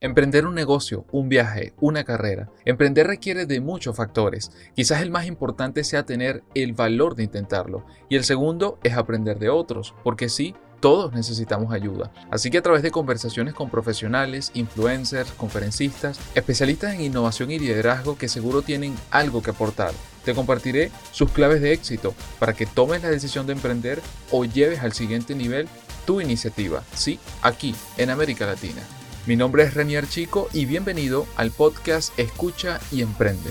Emprender un negocio, un viaje, una carrera. Emprender requiere de muchos factores. Quizás el más importante sea tener el valor de intentarlo. Y el segundo es aprender de otros, porque sí, todos necesitamos ayuda. Así que a través de conversaciones con profesionales, influencers, conferencistas, especialistas en innovación y liderazgo que seguro tienen algo que aportar, te compartiré sus claves de éxito para que tomes la decisión de emprender o lleves al siguiente nivel tu iniciativa. Sí, aquí, en América Latina. Mi nombre es Renier Chico y bienvenido al podcast Escucha y Emprende.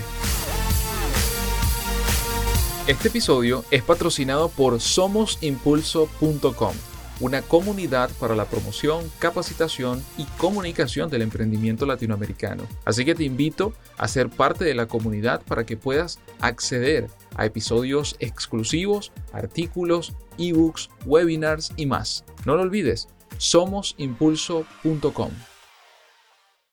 Este episodio es patrocinado por somosimpulso.com, una comunidad para la promoción, capacitación y comunicación del emprendimiento latinoamericano. Así que te invito a ser parte de la comunidad para que puedas acceder a episodios exclusivos, artículos, ebooks, webinars y más. No lo olvides, somosimpulso.com.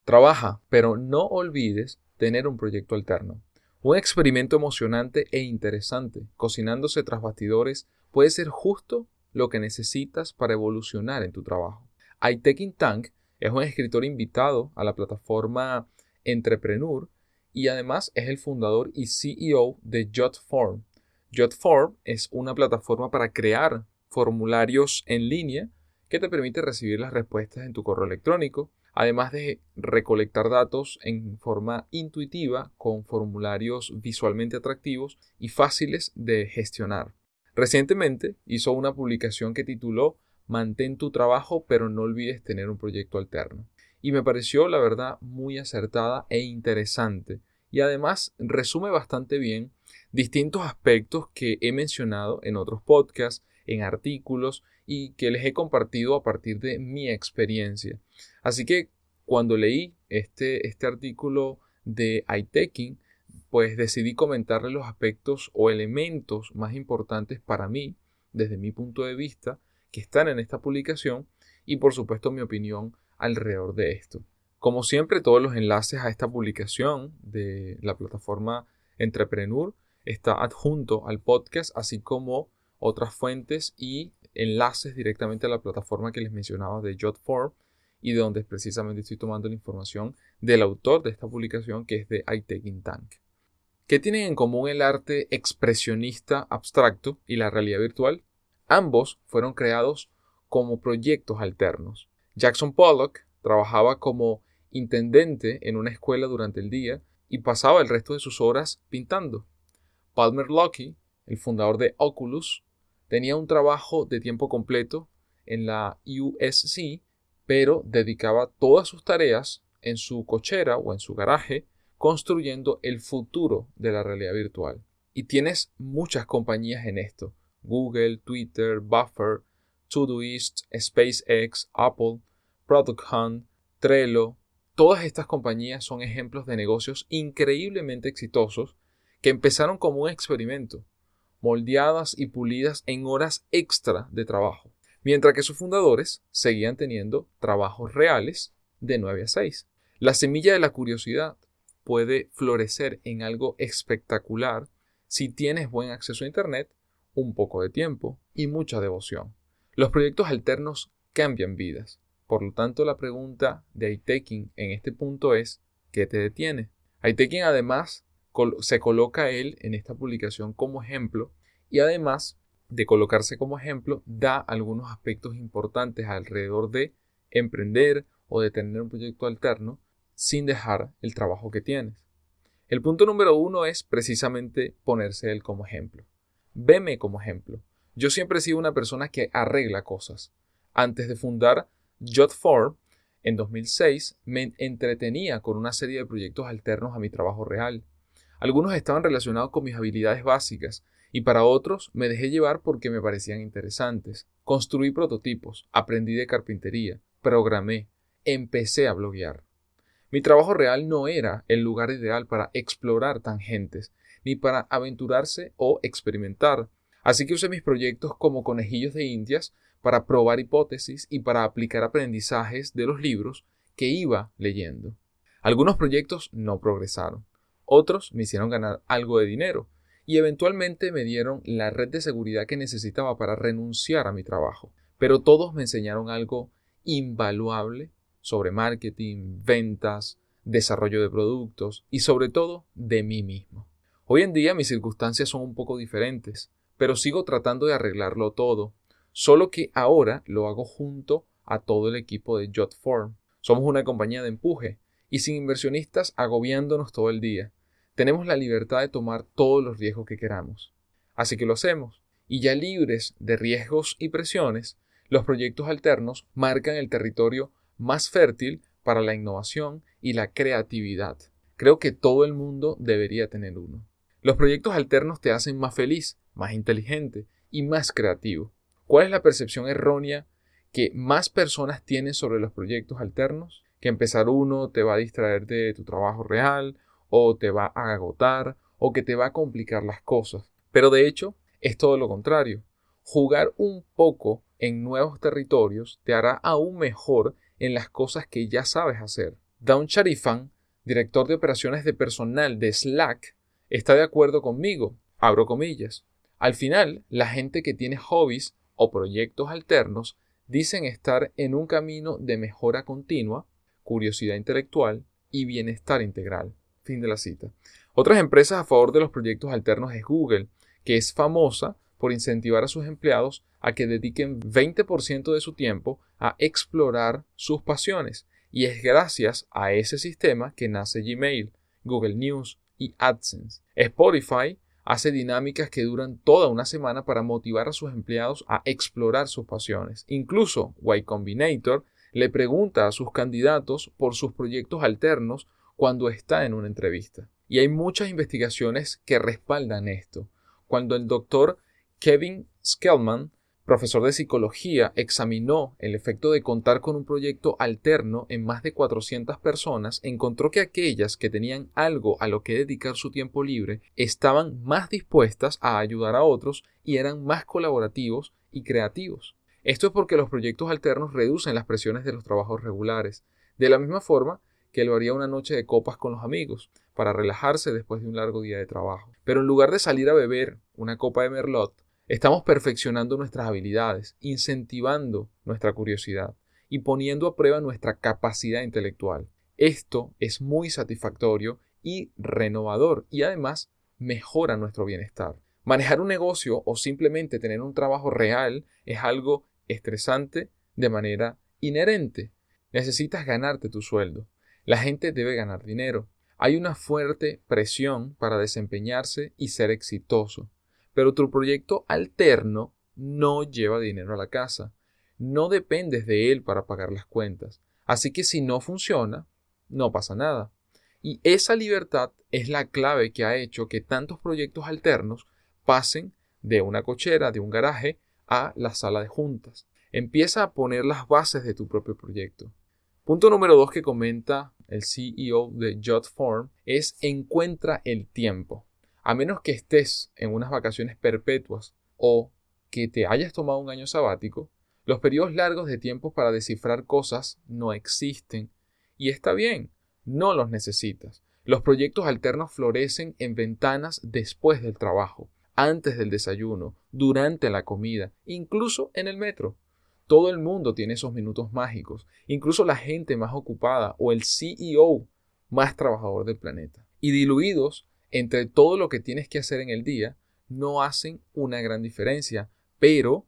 Trabaja, pero no olvides tener un proyecto alterno. Un experimento emocionante e interesante, cocinándose tras bastidores, puede ser justo lo que necesitas para evolucionar en tu trabajo. iTaking Tank es un escritor invitado a la plataforma Entrepreneur y además es el fundador y CEO de JotForm. JotForm es una plataforma para crear formularios en línea que te permite recibir las respuestas en tu correo electrónico, además de recolectar datos en forma intuitiva con formularios visualmente atractivos y fáciles de gestionar. Recientemente hizo una publicación que tituló Mantén tu trabajo pero no olvides tener un proyecto alterno. Y me pareció, la verdad, muy acertada e interesante. Y además resume bastante bien distintos aspectos que he mencionado en otros podcasts, en artículos y que les he compartido a partir de mi experiencia. Así que cuando leí este, este artículo de iTaking, pues decidí comentarle los aspectos o elementos más importantes para mí, desde mi punto de vista, que están en esta publicación y por supuesto mi opinión alrededor de esto. Como siempre, todos los enlaces a esta publicación de la plataforma Entrepreneur está adjunto al podcast, así como otras fuentes y enlaces directamente a la plataforma que les mencionaba de Jotform y de donde precisamente estoy tomando la información del autor de esta publicación que es de iTaking Tank. ¿Qué tienen en común el arte expresionista abstracto y la realidad virtual? Ambos fueron creados como proyectos alternos. Jackson Pollock trabajaba como intendente en una escuela durante el día y pasaba el resto de sus horas pintando. Palmer Luckey, el fundador de Oculus, tenía un trabajo de tiempo completo en la USC, pero dedicaba todas sus tareas en su cochera o en su garaje construyendo el futuro de la realidad virtual. Y tienes muchas compañías en esto. Google, Twitter, Buffer, Todoist, SpaceX, Apple, Product Hunt, Trello. Todas estas compañías son ejemplos de negocios increíblemente exitosos que empezaron como un experimento moldeadas y pulidas en horas extra de trabajo, mientras que sus fundadores seguían teniendo trabajos reales de 9 a 6. La semilla de la curiosidad puede florecer en algo espectacular si tienes buen acceso a Internet, un poco de tiempo y mucha devoción. Los proyectos alternos cambian vidas. Por lo tanto, la pregunta de iTaking en este punto es, ¿qué te detiene? iTaking además se coloca él en esta publicación como ejemplo y además de colocarse como ejemplo da algunos aspectos importantes alrededor de emprender o de tener un proyecto alterno sin dejar el trabajo que tienes. El punto número uno es precisamente ponerse él como ejemplo. Veme como ejemplo. Yo siempre he sido una persona que arregla cosas. Antes de fundar Jot4 en 2006 me entretenía con una serie de proyectos alternos a mi trabajo real. Algunos estaban relacionados con mis habilidades básicas y para otros me dejé llevar porque me parecían interesantes. Construí prototipos, aprendí de carpintería, programé, empecé a bloguear. Mi trabajo real no era el lugar ideal para explorar tangentes, ni para aventurarse o experimentar, así que usé mis proyectos como conejillos de indias para probar hipótesis y para aplicar aprendizajes de los libros que iba leyendo. Algunos proyectos no progresaron, otros me hicieron ganar algo de dinero y eventualmente me dieron la red de seguridad que necesitaba para renunciar a mi trabajo. Pero todos me enseñaron algo invaluable sobre marketing, ventas, desarrollo de productos y sobre todo de mí mismo. Hoy en día mis circunstancias son un poco diferentes, pero sigo tratando de arreglarlo todo, solo que ahora lo hago junto a todo el equipo de Jotform. Somos una compañía de empuje y sin inversionistas agobiándonos todo el día. Tenemos la libertad de tomar todos los riesgos que queramos. Así que lo hacemos. Y ya libres de riesgos y presiones, los proyectos alternos marcan el territorio más fértil para la innovación y la creatividad. Creo que todo el mundo debería tener uno. Los proyectos alternos te hacen más feliz, más inteligente y más creativo. ¿Cuál es la percepción errónea que más personas tienen sobre los proyectos alternos? Que empezar uno te va a distraer de tu trabajo real, o te va a agotar, o que te va a complicar las cosas. Pero de hecho, es todo lo contrario. Jugar un poco en nuevos territorios te hará aún mejor en las cosas que ya sabes hacer. Dawn Sharifan, director de operaciones de personal de Slack, está de acuerdo conmigo. Abro comillas. Al final, la gente que tiene hobbies o proyectos alternos dicen estar en un camino de mejora continua, curiosidad intelectual y bienestar integral. Fin de la cita. Otras empresas a favor de los proyectos alternos es Google, que es famosa por incentivar a sus empleados a que dediquen 20% de su tiempo a explorar sus pasiones. Y es gracias a ese sistema que nace Gmail, Google News y AdSense. Spotify hace dinámicas que duran toda una semana para motivar a sus empleados a explorar sus pasiones. Incluso Y Combinator le pregunta a sus candidatos por sus proyectos alternos cuando está en una entrevista. Y hay muchas investigaciones que respaldan esto. Cuando el doctor Kevin Skellman, profesor de psicología, examinó el efecto de contar con un proyecto alterno en más de 400 personas, encontró que aquellas que tenían algo a lo que dedicar su tiempo libre estaban más dispuestas a ayudar a otros y eran más colaborativos y creativos. Esto es porque los proyectos alternos reducen las presiones de los trabajos regulares, de la misma forma que lo haría una noche de copas con los amigos, para relajarse después de un largo día de trabajo. Pero en lugar de salir a beber una copa de merlot, estamos perfeccionando nuestras habilidades, incentivando nuestra curiosidad y poniendo a prueba nuestra capacidad intelectual. Esto es muy satisfactorio y renovador y además mejora nuestro bienestar. Manejar un negocio o simplemente tener un trabajo real es algo estresante de manera inherente. Necesitas ganarte tu sueldo. La gente debe ganar dinero. Hay una fuerte presión para desempeñarse y ser exitoso. Pero tu proyecto alterno no lleva dinero a la casa. No dependes de él para pagar las cuentas. Así que si no funciona, no pasa nada. Y esa libertad es la clave que ha hecho que tantos proyectos alternos pasen de una cochera, de un garaje, a la sala de juntas. Empieza a poner las bases de tu propio proyecto. Punto número dos que comenta el CEO de Jotform es encuentra el tiempo. A menos que estés en unas vacaciones perpetuas o que te hayas tomado un año sabático, los periodos largos de tiempo para descifrar cosas no existen. Y está bien, no los necesitas. Los proyectos alternos florecen en ventanas después del trabajo, antes del desayuno, durante la comida, incluso en el metro. Todo el mundo tiene esos minutos mágicos, incluso la gente más ocupada o el CEO más trabajador del planeta. Y diluidos entre todo lo que tienes que hacer en el día, no hacen una gran diferencia, pero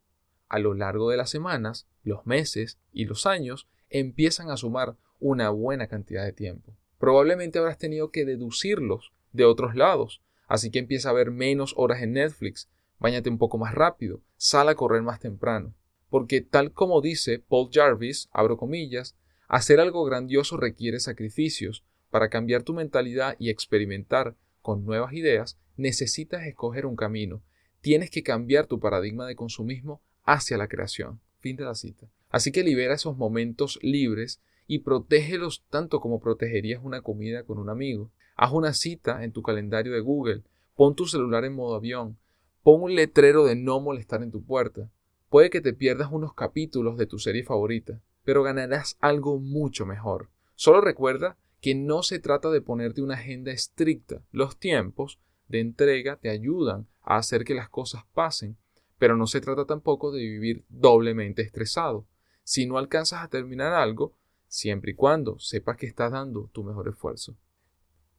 a lo largo de las semanas, los meses y los años empiezan a sumar una buena cantidad de tiempo. Probablemente habrás tenido que deducirlos de otros lados, así que empieza a ver menos horas en Netflix, bañate un poco más rápido, sal a correr más temprano porque tal como dice Paul Jarvis, abro comillas, hacer algo grandioso requiere sacrificios. Para cambiar tu mentalidad y experimentar con nuevas ideas, necesitas escoger un camino. Tienes que cambiar tu paradigma de consumismo hacia la creación. Fin de la cita. Así que libera esos momentos libres y protégelos tanto como protegerías una comida con un amigo. Haz una cita en tu calendario de Google. Pon tu celular en modo avión. Pon un letrero de no molestar en tu puerta. Puede que te pierdas unos capítulos de tu serie favorita, pero ganarás algo mucho mejor. Solo recuerda que no se trata de ponerte una agenda estricta. Los tiempos de entrega te ayudan a hacer que las cosas pasen, pero no se trata tampoco de vivir doblemente estresado. Si no alcanzas a terminar algo, siempre y cuando sepas que estás dando tu mejor esfuerzo.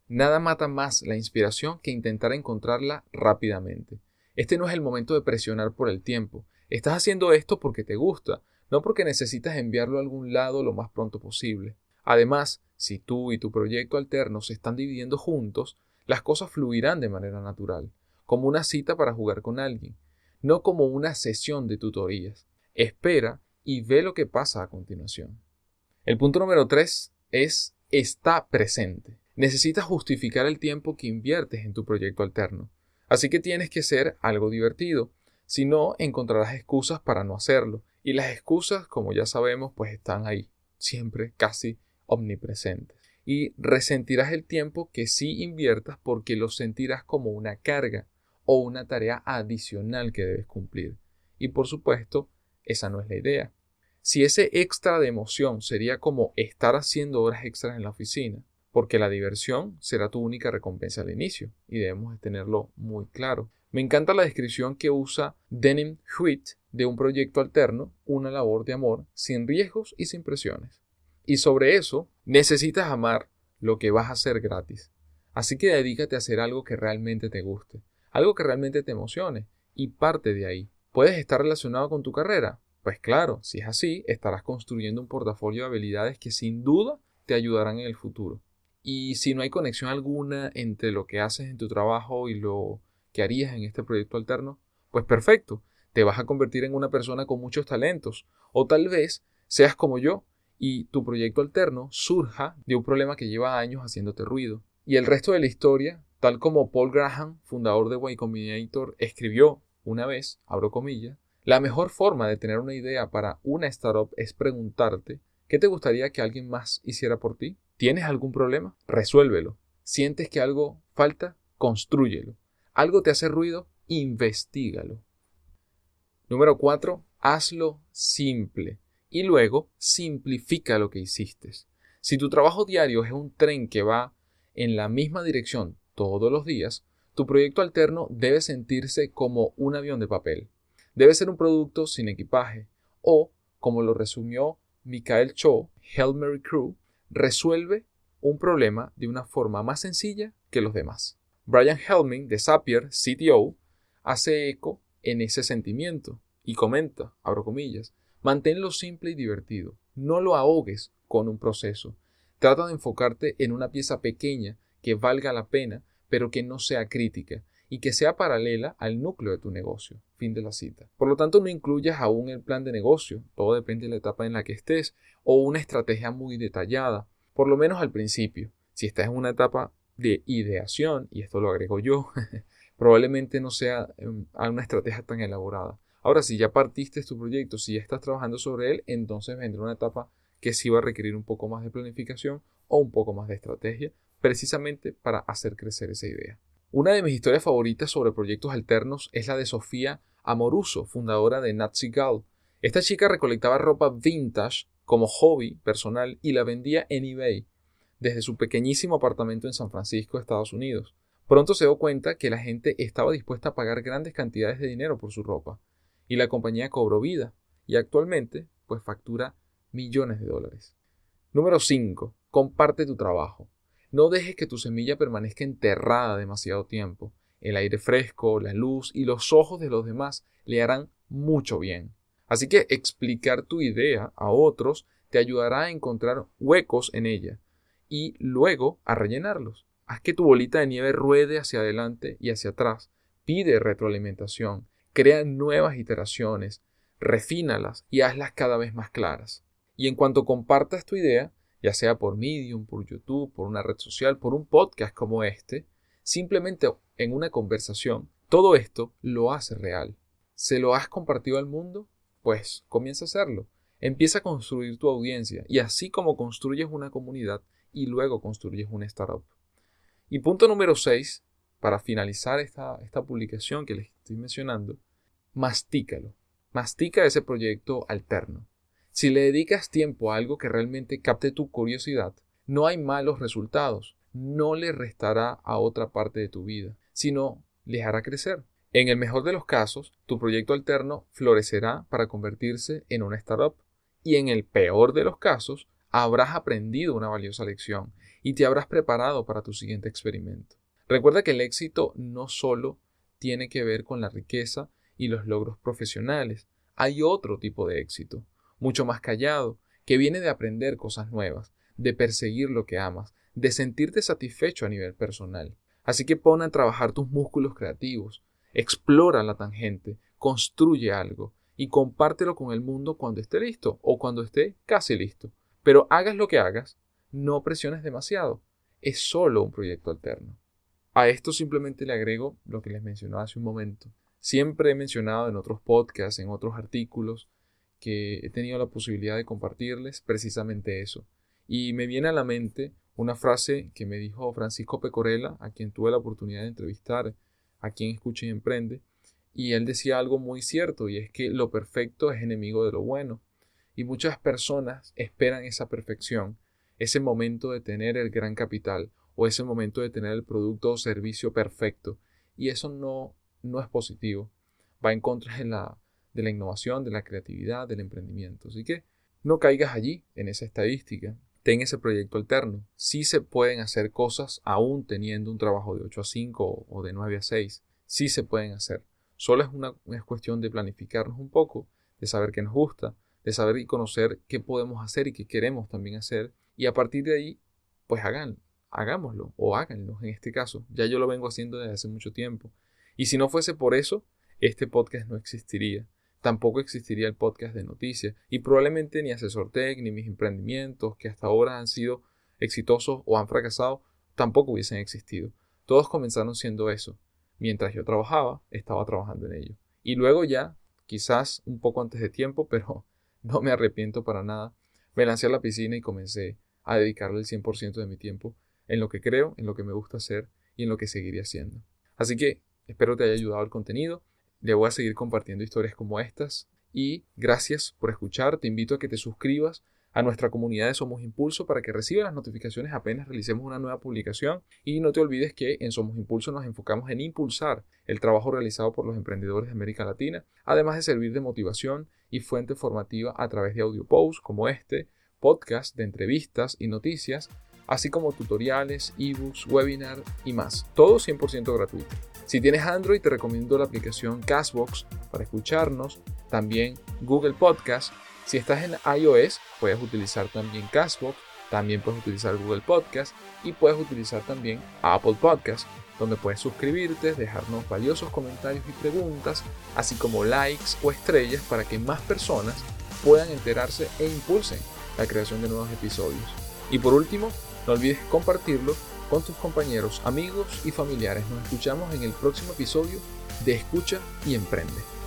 Nada mata más la inspiración que intentar encontrarla rápidamente. Este no es el momento de presionar por el tiempo. Estás haciendo esto porque te gusta, no porque necesitas enviarlo a algún lado lo más pronto posible. Además, si tú y tu proyecto alterno se están dividiendo juntos, las cosas fluirán de manera natural, como una cita para jugar con alguien, no como una sesión de tutorías. Espera y ve lo que pasa a continuación. El punto número 3 es está presente. Necesitas justificar el tiempo que inviertes en tu proyecto alterno. Así que tienes que ser algo divertido. Si no, encontrarás excusas para no hacerlo. Y las excusas, como ya sabemos, pues están ahí, siempre casi omnipresentes. Y resentirás el tiempo que sí inviertas porque lo sentirás como una carga o una tarea adicional que debes cumplir. Y por supuesto, esa no es la idea. Si ese extra de emoción sería como estar haciendo horas extras en la oficina, porque la diversión será tu única recompensa al inicio, y debemos tenerlo muy claro. Me encanta la descripción que usa Denim Hewitt de un proyecto alterno, una labor de amor, sin riesgos y sin presiones. Y sobre eso, necesitas amar lo que vas a hacer gratis. Así que dedícate a hacer algo que realmente te guste, algo que realmente te emocione, y parte de ahí. ¿Puedes estar relacionado con tu carrera? Pues claro, si es así, estarás construyendo un portafolio de habilidades que sin duda te ayudarán en el futuro. Y si no hay conexión alguna entre lo que haces en tu trabajo y lo que harías en este proyecto alterno, pues perfecto, te vas a convertir en una persona con muchos talentos. O tal vez seas como yo y tu proyecto alterno surja de un problema que lleva años haciéndote ruido. Y el resto de la historia, tal como Paul Graham, fundador de Y Combinator, escribió una vez, abro comillas, la mejor forma de tener una idea para una startup es preguntarte ¿qué te gustaría que alguien más hiciera por ti? ¿Tienes algún problema? Resuélvelo. ¿Sientes que algo falta? Constrúyelo. ¿Algo te hace ruido? Investígalo. Número 4. Hazlo simple. Y luego simplifica lo que hiciste. Si tu trabajo diario es un tren que va en la misma dirección todos los días, tu proyecto alterno debe sentirse como un avión de papel. Debe ser un producto sin equipaje o, como lo resumió Michael Cho, Hail Crew, resuelve un problema de una forma más sencilla que los demás. Brian Helming de Zapier, CTO, hace eco en ese sentimiento y comenta, abro comillas, manténlo simple y divertido, no lo ahogues con un proceso. Trata de enfocarte en una pieza pequeña que valga la pena, pero que no sea crítica y que sea paralela al núcleo de tu negocio. Fin de la cita. Por lo tanto, no incluyas aún el plan de negocio, todo depende de la etapa en la que estés, o una estrategia muy detallada, por lo menos al principio. Si estás en una etapa de ideación, y esto lo agrego yo, probablemente no sea em, una estrategia tan elaborada. Ahora, si ya partiste tu proyecto, si ya estás trabajando sobre él, entonces vendrá una etapa que sí va a requerir un poco más de planificación o un poco más de estrategia, precisamente para hacer crecer esa idea. Una de mis historias favoritas sobre proyectos alternos es la de Sofía Amoruso, fundadora de Nazi Gal. Esta chica recolectaba ropa vintage como hobby personal y la vendía en eBay desde su pequeñísimo apartamento en San Francisco, Estados Unidos. Pronto se dio cuenta que la gente estaba dispuesta a pagar grandes cantidades de dinero por su ropa y la compañía cobró vida y actualmente pues factura millones de dólares. Número 5. Comparte tu trabajo. No dejes que tu semilla permanezca enterrada demasiado tiempo. El aire fresco, la luz y los ojos de los demás le harán mucho bien. Así que explicar tu idea a otros te ayudará a encontrar huecos en ella y luego a rellenarlos. Haz que tu bolita de nieve ruede hacia adelante y hacia atrás. Pide retroalimentación. Crea nuevas iteraciones. Refínalas y hazlas cada vez más claras. Y en cuanto compartas tu idea, ya sea por Medium, por YouTube, por una red social, por un podcast como este, simplemente en una conversación, todo esto lo hace real. ¿Se lo has compartido al mundo? Pues comienza a hacerlo. Empieza a construir tu audiencia y así como construyes una comunidad y luego construyes una startup. Y punto número 6, para finalizar esta, esta publicación que les estoy mencionando, mastícalo. Mastica ese proyecto alterno. Si le dedicas tiempo a algo que realmente capte tu curiosidad, no hay malos resultados, no le restará a otra parte de tu vida, sino les hará crecer. En el mejor de los casos, tu proyecto alterno florecerá para convertirse en una startup y en el peor de los casos, habrás aprendido una valiosa lección y te habrás preparado para tu siguiente experimento. Recuerda que el éxito no solo tiene que ver con la riqueza y los logros profesionales, hay otro tipo de éxito, mucho más callado, que viene de aprender cosas nuevas, de perseguir lo que amas, de sentirte satisfecho a nivel personal. Así que pon a trabajar tus músculos creativos, explora la tangente, construye algo y compártelo con el mundo cuando esté listo o cuando esté casi listo. Pero hagas lo que hagas, no presiones demasiado. Es solo un proyecto alterno. A esto simplemente le agrego lo que les mencionaba hace un momento. Siempre he mencionado en otros podcasts, en otros artículos, que he tenido la posibilidad de compartirles precisamente eso. Y me viene a la mente una frase que me dijo Francisco Pecorella, a quien tuve la oportunidad de entrevistar, a quien escucha y emprende, y él decía algo muy cierto, y es que lo perfecto es enemigo de lo bueno. Y muchas personas esperan esa perfección, ese momento de tener el gran capital, o ese momento de tener el producto o servicio perfecto, y eso no, no es positivo. Va en contra de la, de la innovación, de la creatividad, del emprendimiento. Así que no caigas allí, en esa estadística ten ese proyecto alterno. Sí se pueden hacer cosas aún teniendo un trabajo de 8 a 5 o de 9 a 6. Sí se pueden hacer. Solo es una es cuestión de planificarnos un poco, de saber qué nos gusta, de saber y conocer qué podemos hacer y qué queremos también hacer. Y a partir de ahí, pues hagan, hagámoslo o háganlo en este caso. Ya yo lo vengo haciendo desde hace mucho tiempo. Y si no fuese por eso, este podcast no existiría tampoco existiría el podcast de noticias y probablemente ni Asesor Tech ni mis emprendimientos que hasta ahora han sido exitosos o han fracasado tampoco hubiesen existido. Todos comenzaron siendo eso. Mientras yo trabajaba, estaba trabajando en ello. Y luego ya, quizás un poco antes de tiempo, pero no me arrepiento para nada, me lancé a la piscina y comencé a dedicarle el 100% de mi tiempo en lo que creo, en lo que me gusta hacer y en lo que seguiría haciendo. Así que espero te haya ayudado el contenido. Le voy a seguir compartiendo historias como estas y gracias por escuchar. Te invito a que te suscribas a nuestra comunidad de Somos Impulso para que recibas las notificaciones apenas realicemos una nueva publicación y no te olvides que en Somos Impulso nos enfocamos en impulsar el trabajo realizado por los emprendedores de América Latina, además de servir de motivación y fuente formativa a través de audio posts como este, podcast de entrevistas y noticias, así como tutoriales, ebooks, webinar y más, todo 100% gratuito. Si tienes Android, te recomiendo la aplicación Castbox para escucharnos, también Google Podcast. Si estás en iOS, puedes utilizar también Castbox, también puedes utilizar Google Podcast y puedes utilizar también Apple Podcast, donde puedes suscribirte, dejarnos valiosos comentarios y preguntas, así como likes o estrellas para que más personas puedan enterarse e impulsen la creación de nuevos episodios. Y por último, no olvides compartirlo con tus compañeros, amigos y familiares. Nos escuchamos en el próximo episodio de Escucha y Emprende.